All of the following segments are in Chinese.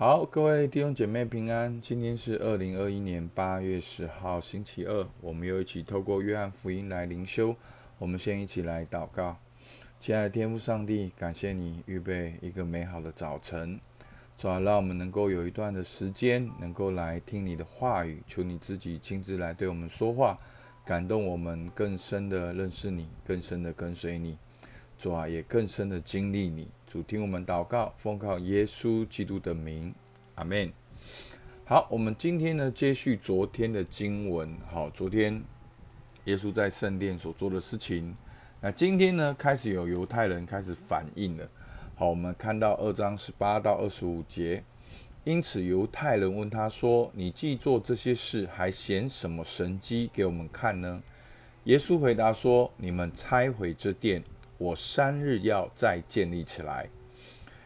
好，各位弟兄姐妹平安。今天是二零二一年八月十号，星期二。我们又一起透过约翰福音来灵修。我们先一起来祷告。亲爱的天父上帝，感谢你预备一个美好的早晨，主啊，让我们能够有一段的时间，能够来听你的话语。求你自己亲自来对我们说话，感动我们更深的认识你，更深的跟随你。主啊，也更深的经历你。主听我们祷告，奉靠耶稣基督的名，阿门。好，我们今天呢，接续昨天的经文。好，昨天耶稣在圣殿所做的事情。那今天呢，开始有犹太人开始反应了。好，我们看到二章十八到二十五节。因此，犹太人问他说：“你既做这些事，还显什么神迹给我们看呢？”耶稣回答说：“你们拆毁这殿。”我三日要再建立起来，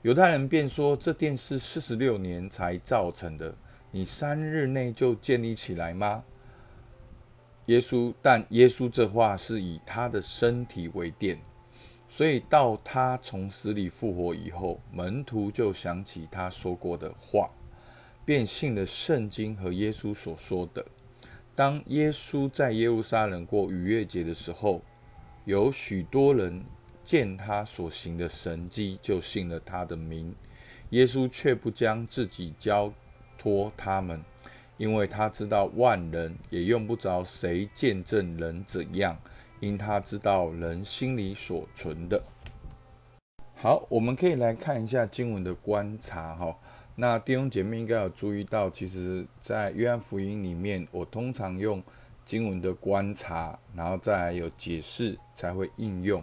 犹太人便说：“这殿是四十六年才造成的，你三日内就建立起来吗？”耶稣，但耶稣这话是以他的身体为殿，所以到他从死里复活以后，门徒就想起他说过的话，便信了圣经和耶稣所说的。当耶稣在耶路撒冷过逾越节的时候，有许多人。见他所行的神迹，就信了他的名。耶稣却不将自己交托他们，因为他知道万人也用不着谁见证人怎样，因他知道人心里所存的。好，我们可以来看一下经文的观察哈。那弟兄姐妹应该有注意到，其实在约翰福音里面，我通常用经文的观察，然后再有解释，才会应用。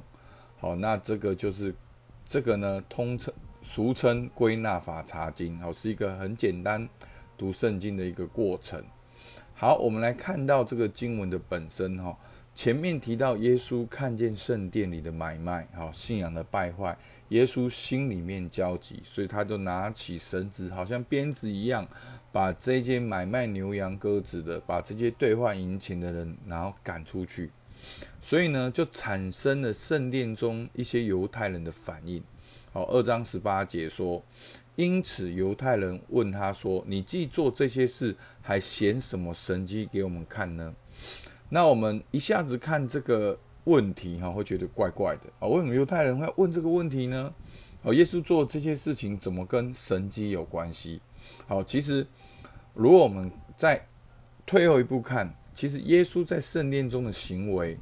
哦，那这个就是这个呢，通称俗称归纳法查经，好，是一个很简单读圣经的一个过程。好，我们来看到这个经文的本身哈，前面提到耶稣看见圣殿里的买卖，好，信仰的败坏，耶稣心里面焦急，所以他就拿起绳子，好像鞭子一样，把这些买卖牛羊鸽子的，把这些兑换银钱的人，然后赶出去。所以呢，就产生了圣殿中一些犹太人的反应。好，二章十八节说：“因此犹太人问他说：‘你既做这些事，还显什么神迹给我们看呢？’那我们一下子看这个问题，哈，会觉得怪怪的啊。为什么犹太人会问这个问题呢？哦，耶稣做这些事情怎么跟神迹有关系？好，其实如果我们再退后一步看。其实耶稣在圣殿中的行为，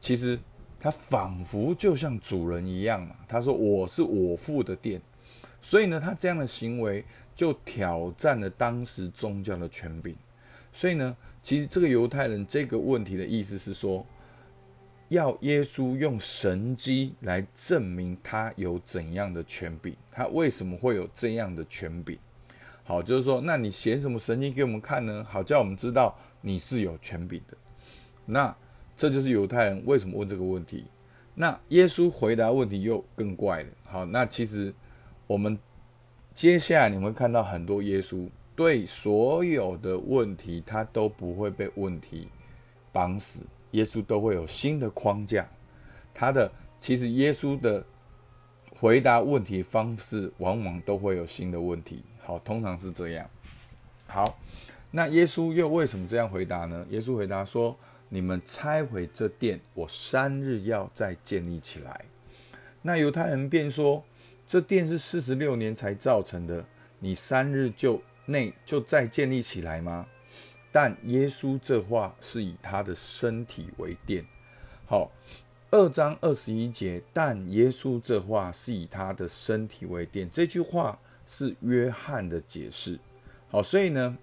其实他仿佛就像主人一样嘛。他说：“我是我父的殿。”所以呢，他这样的行为就挑战了当时宗教的权柄。所以呢，其实这个犹太人这个问题的意思是说，要耶稣用神机来证明他有怎样的权柄，他为什么会有这样的权柄？好，就是说，那你显什么神经给我们看呢？好，叫我们知道。你是有权柄的，那这就是犹太人为什么问这个问题。那耶稣回答问题又更怪了。好，那其实我们接下来你会看到很多耶稣对所有的问题，他都不会被问题绑死，耶稣都会有新的框架。他的其实耶稣的回答问题方式，往往都会有新的问题。好，通常是这样。好。那耶稣又为什么这样回答呢？耶稣回答说：“你们拆毁这殿，我三日要再建立起来。”那犹太人便说：“这殿是四十六年才造成的，你三日就内就再建立起来吗？”但耶稣这话是以他的身体为殿。好，二章二十一节，但耶稣这话是以他的身体为殿。这句话是约翰的解释。好，所以呢。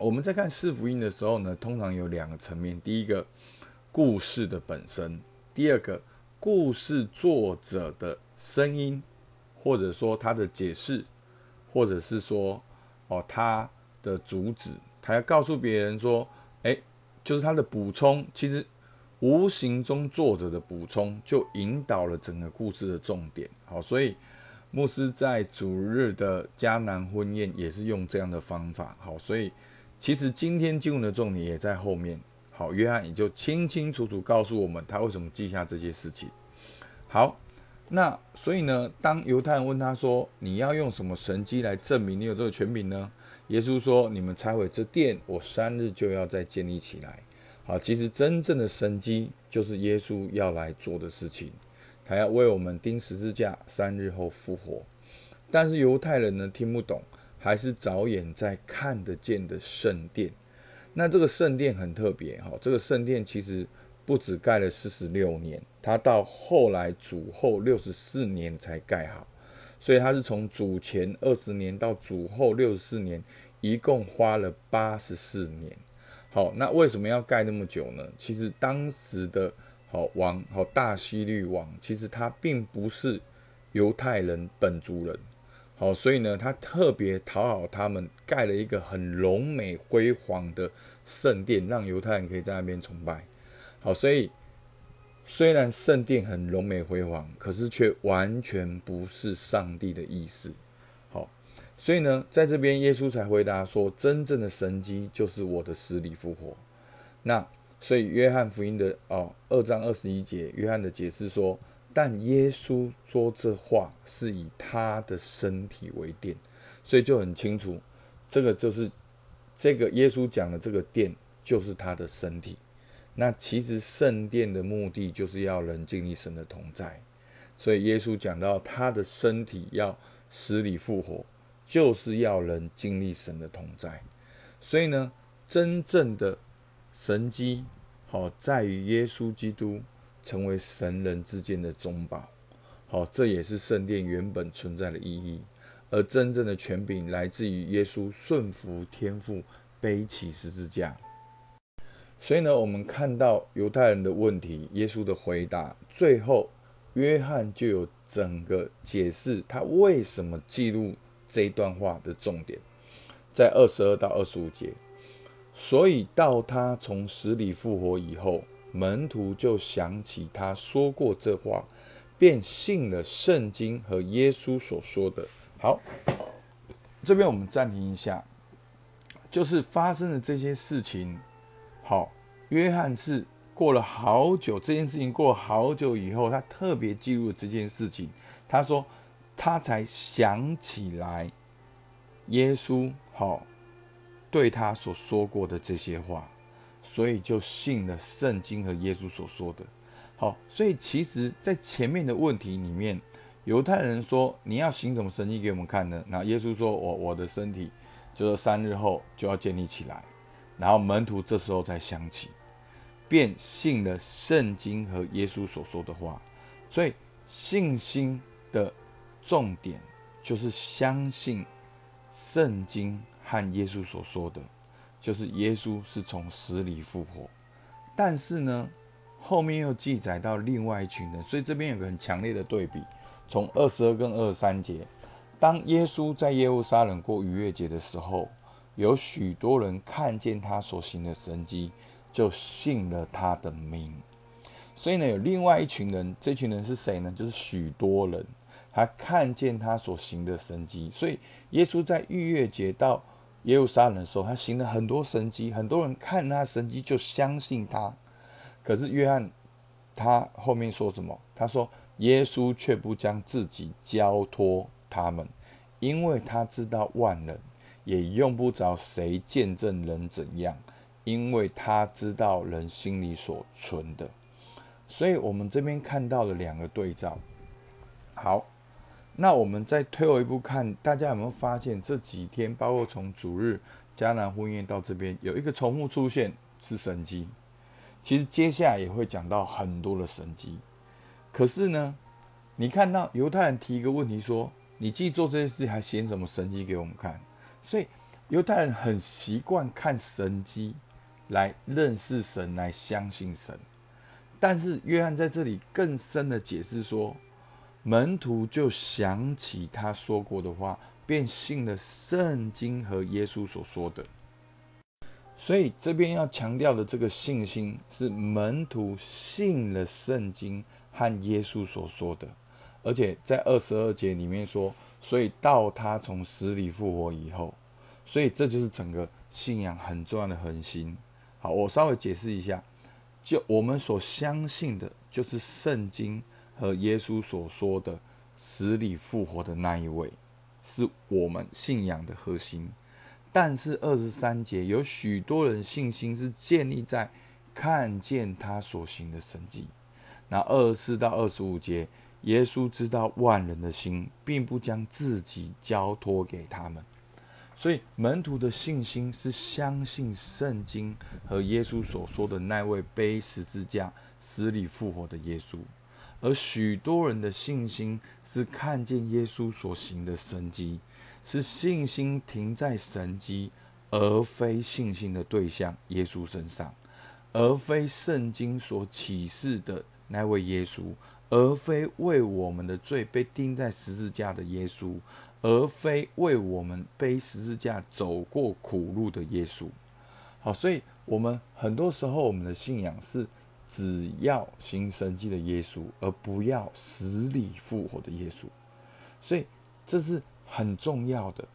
我们在看四福音的时候呢，通常有两个层面：第一个，故事的本身；第二个，故事作者的声音，或者说他的解释，或者是说哦他的主旨，他要告诉别人说，哎，就是他的补充。其实无形中作者的补充就引导了整个故事的重点。好，所以牧师在主日的迦南婚宴也是用这样的方法。好，所以。其实今天经文的重点也在后面。好，约翰也就清清楚楚告诉我们他为什么记下这些事情。好，那所以呢，当犹太人问他说：“你要用什么神机来证明你有这个权柄呢？”耶稣说：“你们拆毁这殿，我三日就要再建立起来。”好，其实真正的神机就是耶稣要来做的事情，还要为我们钉十字架，三日后复活。但是犹太人呢听不懂，还是着眼在看得见的圣殿。那这个圣殿很特别哈，这个圣殿其实不止盖了四十六年，它到后来主后六十四年才盖好，所以它是从主前二十年到主后六十四年，一共花了八十四年。好，那为什么要盖那么久呢？其实当时的好王好大希律王，其实他并不是犹太人本族人，好，所以呢，他特别讨好他们，盖了一个很荣美辉煌的圣殿，让犹太人可以在那边崇拜。好，所以虽然圣殿很荣美辉煌，可是却完全不是上帝的意思。好所以呢，在这边耶稣才回答说，真正的神迹就是我的死里复活。那所以约翰福音的哦二章二十一节，约翰的解释说，但耶稣说这话是以他的身体为殿，所以就很清楚，这个就是这个耶稣讲的这个殿就是他的身体。那其实圣殿的目的就是要人经历神的同在，所以耶稣讲到他的身体要死里复活。就是要人经历神的同在，所以呢，真正的神机好在于耶稣基督成为神人之间的中保，好，这也是圣殿原本存在的意义。而真正的权柄来自于耶稣顺服天父，背起十字架。所以呢，我们看到犹太人的问题，耶稣的回答，最后约翰就有整个解释他为什么记录。这一段话的重点在二十二到二十五节，所以到他从死里复活以后，门徒就想起他说过这话，便信了圣经和耶稣所说的。好，这边我们暂停一下，就是发生的这些事情。好，约翰是过了好久，这件事情过了好久以后，他特别记录这件事情。他说。他才想起来，耶稣好对他所说过的这些话，所以就信了圣经和耶稣所说的。好，所以其实，在前面的问题里面，犹太人说你要行什么神迹给我们看呢？那耶稣说我我的身体就是三日后就要建立起来。然后门徒这时候才想起，便信了圣经和耶稣所说的话。所以信心的。重点就是相信圣经和耶稣所说的，就是耶稣是从死里复活。但是呢，后面又记载到另外一群人，所以这边有个很强烈的对比。从二十二跟二十三节，当耶稣在耶路撒冷过逾越节的时候，有许多人看见他所行的神迹，就信了他的名。所以呢，有另外一群人，这群人是谁呢？就是许多人。他看见他所行的神迹，所以耶稣在逾越节到耶路撒冷的时候，他行了很多神迹，很多人看他神迹就相信他。可是约翰他后面说什么？他说耶稣却不将自己交托他们，因为他知道万人也用不着谁见证人怎样，因为他知道人心里所存的。所以我们这边看到了两个对照。好。那我们再退后一步看，大家有没有发现这几天，包括从主日迦南婚宴到这边，有一个重复出现是神迹。其实接下来也会讲到很多的神迹。可是呢，你看到犹太人提一个问题说：“你既做这些事，还显什么神迹给我们看？”所以犹太人很习惯看神迹来认识神，来相信神。但是约翰在这里更深的解释说。门徒就想起他说过的话，便信了圣经和耶稣所说的。所以这边要强调的这个信心，是门徒信了圣经和耶稣所说的。而且在二十二节里面说，所以到他从死里复活以后，所以这就是整个信仰很重要的核心。好，我稍微解释一下，就我们所相信的，就是圣经。和耶稣所说的死里复活的那一位，是我们信仰的核心。但是二十三节有许多人信心是建立在看见他所行的神迹。那二十四到二十五节，耶稣知道万人的心，并不将自己交托给他们。所以门徒的信心是相信圣经和耶稣所说的那位背十字架、死里复活的耶稣，而许多人的信心是看见耶稣所行的神迹，是信心停在神迹，而非信心的对象耶稣身上，而非圣经所启示的那位耶稣，而非为我们的罪被钉在十字架的耶稣。而非为我们背十字架走过苦路的耶稣。好，所以我们很多时候我们的信仰是只要行神迹的耶稣，而不要死里复活的耶稣。所以这是很重要的。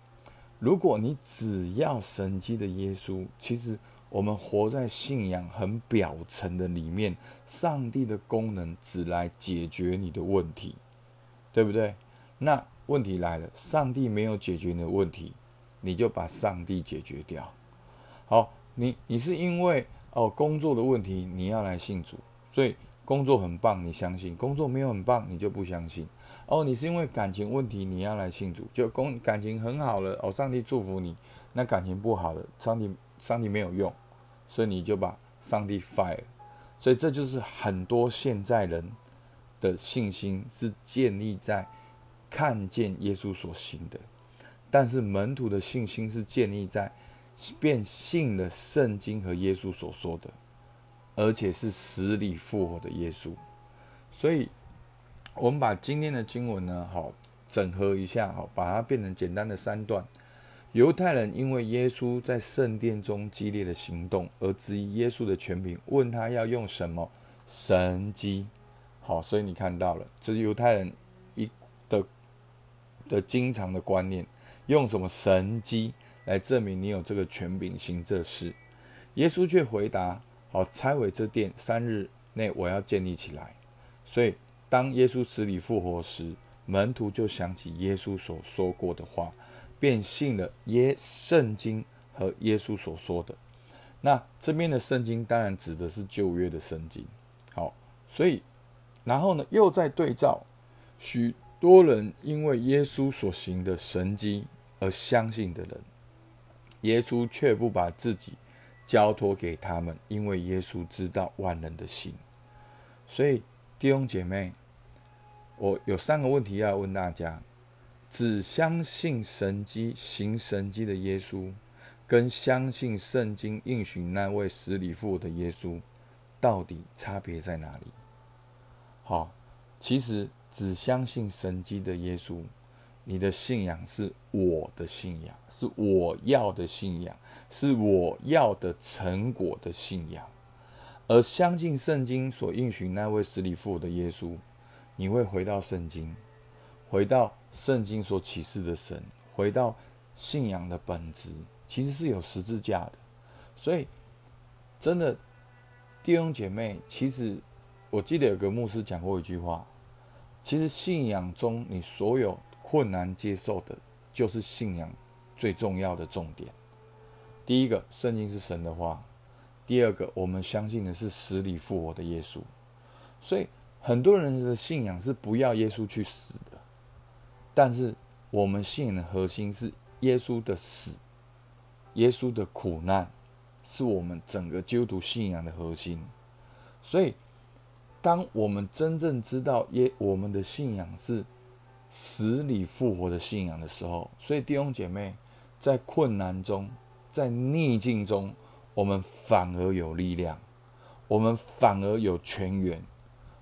如果你只要神迹的耶稣，其实我们活在信仰很表层的里面，上帝的功能只来解决你的问题，对不对？那。问题来了，上帝没有解决你的问题，你就把上帝解决掉。好，你你是因为哦工作的问题你要来信主，所以工作很棒，你相信；工作没有很棒，你就不相信。哦，你是因为感情问题你要来信主，就工感情很好了，哦上帝祝福你。那感情不好了，上帝上帝没有用，所以你就把上帝 fire。所以这就是很多现在人的信心是建立在。看见耶稣所行的，但是门徒的信心是建立在变信了圣经和耶稣所说的，而且是死里复活的耶稣。所以，我们把今天的经文呢，好整合一下，好把它变成简单的三段。犹太人因为耶稣在圣殿中激烈的行动而质疑耶稣的权柄，问他要用什么神机。好，所以你看到了，这是犹太人一的。的经常的观念，用什么神机来证明你有这个权柄行这事？耶稣却回答：“好，拆毁这殿，三日内我要建立起来。”所以，当耶稣死里复活时，门徒就想起耶稣所说过的话，便信了耶圣经和耶稣所说的。那这边的圣经当然指的是旧约的圣经。好，所以，然后呢，又在对照许。多人因为耶稣所行的神迹而相信的人，耶稣却不把自己交托给他们，因为耶稣知道万人的心。所以弟兄姐妹，我有三个问题要问大家：只相信神迹、行神迹的耶稣，跟相信圣经应许那位死里复活的耶稣，到底差别在哪里？好，其实。只相信神迹的耶稣，你的信仰是我的信仰，是我要的信仰，是我要的成果的信仰。而相信圣经所应许那位死里复活的耶稣，你会回到圣经，回到圣经所启示的神，回到信仰的本质，其实是有十字架的。所以，真的弟兄姐妹，其实我记得有个牧师讲过一句话。其实信仰中，你所有困难接受的，就是信仰最重要的重点。第一个，圣经是神的话；第二个，我们相信的是死里复活的耶稣。所以很多人的信仰是不要耶稣去死的，但是我们信仰的核心是耶稣的死，耶稣的苦难是我们整个基督徒信仰的核心。所以。当我们真正知道耶我们的信仰是死里复活的信仰的时候，所以弟兄姐妹在困难中，在逆境中，我们反而有力量，我们反而有全员。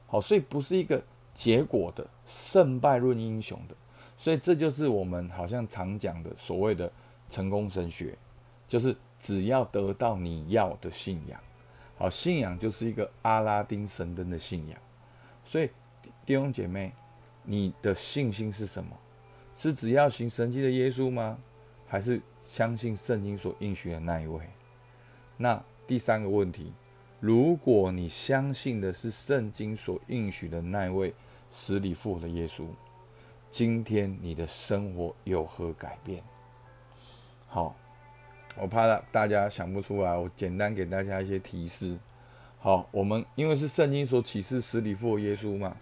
好，所以不是一个结果的胜败论英雄的，所以这就是我们好像常讲的所谓的成功神学，就是只要得到你要的信仰。好，信仰就是一个阿拉丁神灯的信仰，所以弟兄姐妹，你的信心是什么？是只要行神迹的耶稣吗？还是相信圣经所应许的那一位？那第三个问题，如果你相信的是圣经所应许的那位，死里复活的耶稣。今天你的生活有何改变？好，我怕大家想不出来，我简单给大家一些提示。好，我们因为是圣经所启示死里复活耶稣嘛，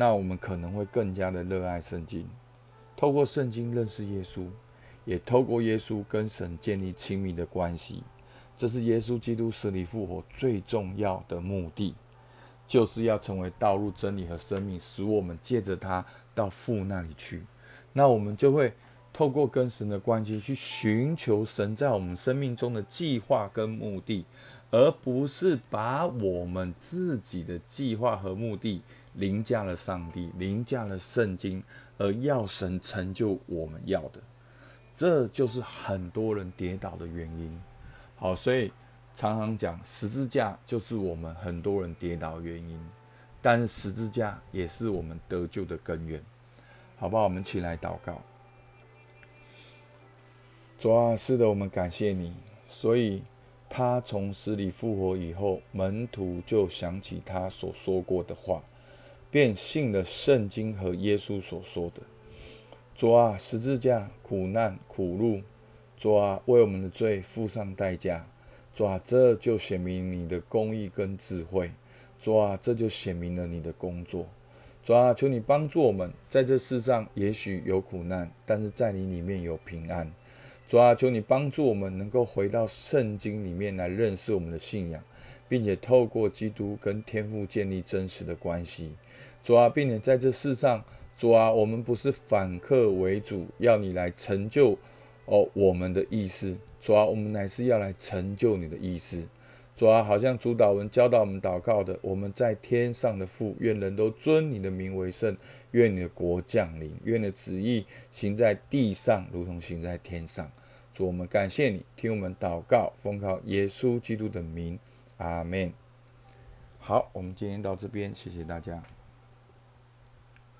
那我们可能会更加的热爱圣经，透过圣经认识耶稣，也透过耶稣跟神建立亲密的关系。这是耶稣基督死里复活最重要的目的，就是要成为道路、真理和生命，使我们借着他。到父那里去，那我们就会透过跟神的关系去寻求神在我们生命中的计划跟目的，而不是把我们自己的计划和目的凌驾了上帝，凌驾了圣经，而要神成就我们要的。这就是很多人跌倒的原因。好，所以常常讲十字架就是我们很多人跌倒原因。但是十字架也是我们得救的根源，好不好？我们起来祷告。主啊，是的，我们感谢你。所以他从死里复活以后，门徒就想起他所说过的话，便信了圣经和耶稣所说的。主啊，十字架苦难苦路，主啊，为我们的罪付上代价。主啊，这就显明你的公义跟智慧。主啊，这就显明了你的工作。主啊，求你帮助我们，在这世上也许有苦难，但是在你里面有平安。主啊，求你帮助我们，能够回到圣经里面来认识我们的信仰，并且透过基督跟天父建立真实的关系。主啊，并且在这世上，主啊，我们不是反客为主，要你来成就哦我们的意思。主啊，我们乃是要来成就你的意思。主啊，好像主导文教导我们祷告的，我们在天上的父，愿人都尊你的名为圣，愿你的国降临，愿你的旨意行在地上，如同行在天上。主，我们感谢你，听我们祷告，奉靠耶稣基督的名，阿门。好，我们今天到这边，谢谢大家。